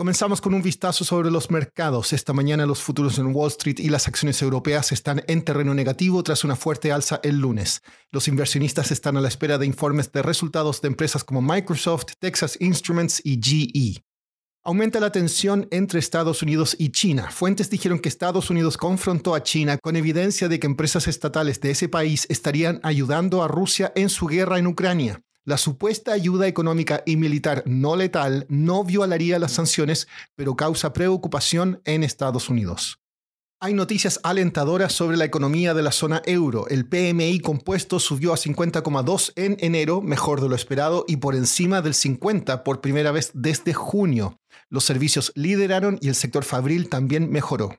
Comenzamos con un vistazo sobre los mercados. Esta mañana los futuros en Wall Street y las acciones europeas están en terreno negativo tras una fuerte alza el lunes. Los inversionistas están a la espera de informes de resultados de empresas como Microsoft, Texas Instruments y GE. Aumenta la tensión entre Estados Unidos y China. Fuentes dijeron que Estados Unidos confrontó a China con evidencia de que empresas estatales de ese país estarían ayudando a Rusia en su guerra en Ucrania. La supuesta ayuda económica y militar no letal no violaría las sanciones, pero causa preocupación en Estados Unidos. Hay noticias alentadoras sobre la economía de la zona euro. El PMI compuesto subió a 50,2 en enero, mejor de lo esperado, y por encima del 50 por primera vez desde junio. Los servicios lideraron y el sector fabril también mejoró.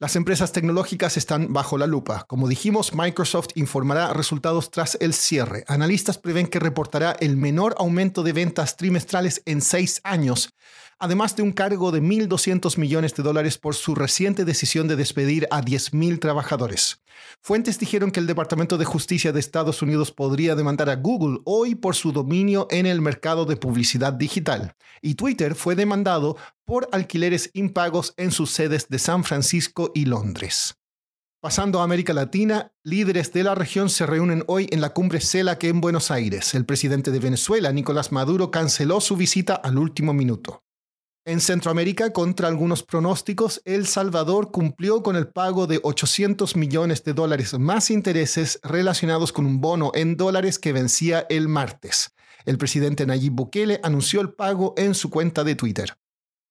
Las empresas tecnológicas están bajo la lupa. Como dijimos, Microsoft informará resultados tras el cierre. Analistas prevén que reportará el menor aumento de ventas trimestrales en seis años, además de un cargo de 1.200 millones de dólares por su reciente decisión de despedir a 10.000 trabajadores. Fuentes dijeron que el Departamento de Justicia de Estados Unidos podría demandar a Google hoy por su dominio en el mercado de publicidad digital. Y Twitter fue demandado por alquileres impagos en sus sedes de San Francisco y Londres. Pasando a América Latina, líderes de la región se reúnen hoy en la cumbre CELAC en Buenos Aires. El presidente de Venezuela, Nicolás Maduro, canceló su visita al último minuto. En Centroamérica, contra algunos pronósticos, El Salvador cumplió con el pago de 800 millones de dólares más intereses relacionados con un bono en dólares que vencía el martes. El presidente Nayib Bukele anunció el pago en su cuenta de Twitter.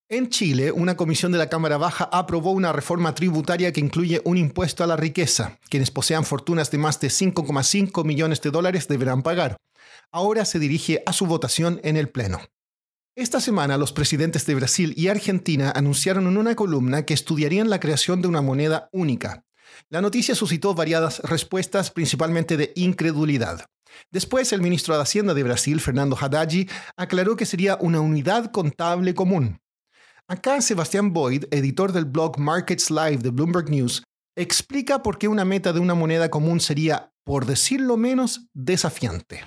En Chile, una comisión de la Cámara Baja aprobó una reforma tributaria que incluye un impuesto a la riqueza. Quienes posean fortunas de más de 5,5 millones de dólares deberán pagar. Ahora se dirige a su votación en el Pleno. Esta semana los presidentes de Brasil y Argentina anunciaron en una columna que estudiarían la creación de una moneda única. La noticia suscitó variadas respuestas, principalmente de incredulidad. Después, el ministro de Hacienda de Brasil, Fernando Haddad, aclaró que sería una unidad contable común. Acá Sebastián Boyd, editor del blog Markets Live de Bloomberg News, explica por qué una meta de una moneda común sería, por decirlo menos, desafiante.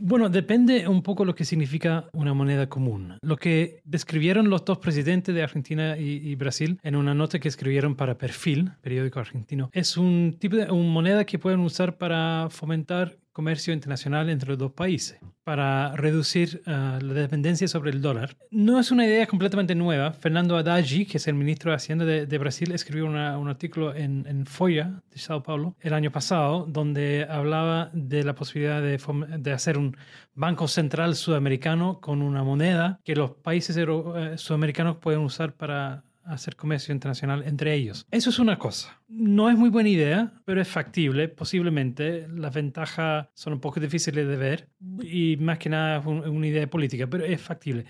Bueno, depende un poco lo que significa una moneda común. Lo que describieron los dos presidentes de Argentina y, Brasil en una nota que escribieron para Perfil, periódico argentino, es un tipo de moneda que pueden usar para fomentar comercio internacional entre los dos países para reducir uh, la dependencia sobre el dólar. No es una idea completamente nueva. Fernando Haddad, que es el ministro de Hacienda de, Brasil, escribió un artículo en, en Folha de Sao Paulo el año pasado donde hablaba de la posibilidad de, de hacer un banco central sudamericano con una moneda que los países uh, sudamericanos pueden usar para hacer comercio internacional entre ellos. Eso es una cosa. No es muy buena idea, pero es factible, posiblemente. Las ventajas son un poco difíciles de ver y más que nada es una idea política, pero es factible.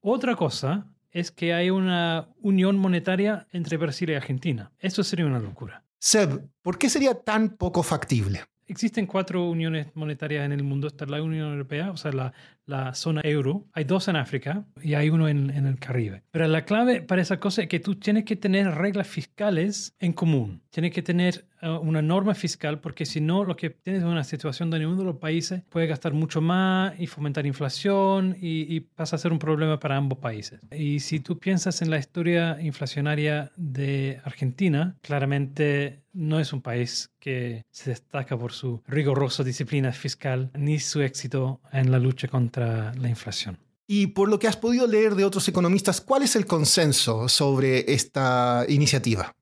Otra cosa es que hay una unión monetaria entre Brasil y Argentina. Eso sería una locura. Seb, ¿por qué sería tan poco factible? Existen cuatro uniones monetarias en el mundo. Está la Unión Europea, o sea, la, la zona euro. Hay dos en África y hay uno en, en, el Caribe. Pero la clave para esa cosa es que tú tienes que tener reglas fiscales en común. Tienes que tener una norma fiscal porque si no, lo que tienes es una situación donde uno de los países puede gastar mucho más y fomentar inflación y, y pasa a ser un problema para ambos países. Y si tú piensas en la historia inflacionaria de Argentina, claramente no es un país que se destaca por su rigurosa disciplina fiscal ni su éxito en la lucha contra la inflación. Y por lo que has podido leer de otros economistas, ¿cuál es el consenso sobre esta iniciativa?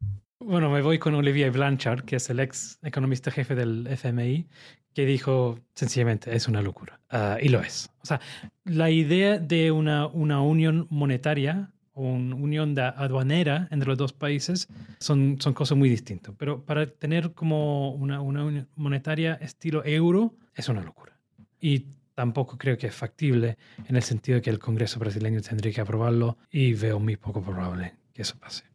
Bueno, me voy con Olivier Blanchard, que es el ex economista jefe del FMI, que dijo sencillamente es una locura. Uh, y lo es. O sea, la idea de una, una unión monetaria o una unión aduanera entre los dos países son, son cosas muy distintas. Pero para tener como una, una unión monetaria estilo euro es una locura. Y tampoco creo que es factible en el sentido de que el Congreso brasileño tendría que aprobarlo y veo muy poco probable que eso pase.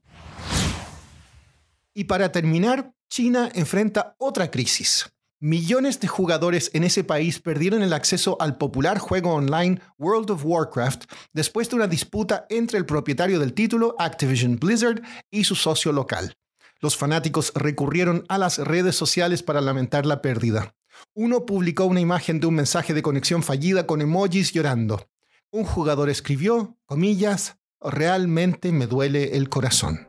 Y para terminar, China enfrenta otra crisis. Millones de jugadores en ese país perdieron el acceso al popular juego online World of Warcraft después de una disputa entre el propietario del título, Activision Blizzard, y su socio local. Los fanáticos recurrieron a las redes sociales para lamentar la pérdida. Uno publicó una imagen de un mensaje de conexión fallida con emojis llorando. Un jugador escribió, comillas, realmente me duele el corazón.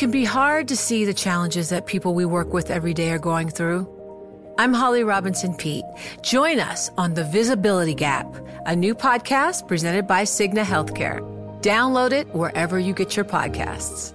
Can be hard to see the challenges that people we work with every day are going through. I'm Holly Robinson Pete. Join us on The Visibility Gap, a new podcast presented by Cigna Healthcare. Download it wherever you get your podcasts.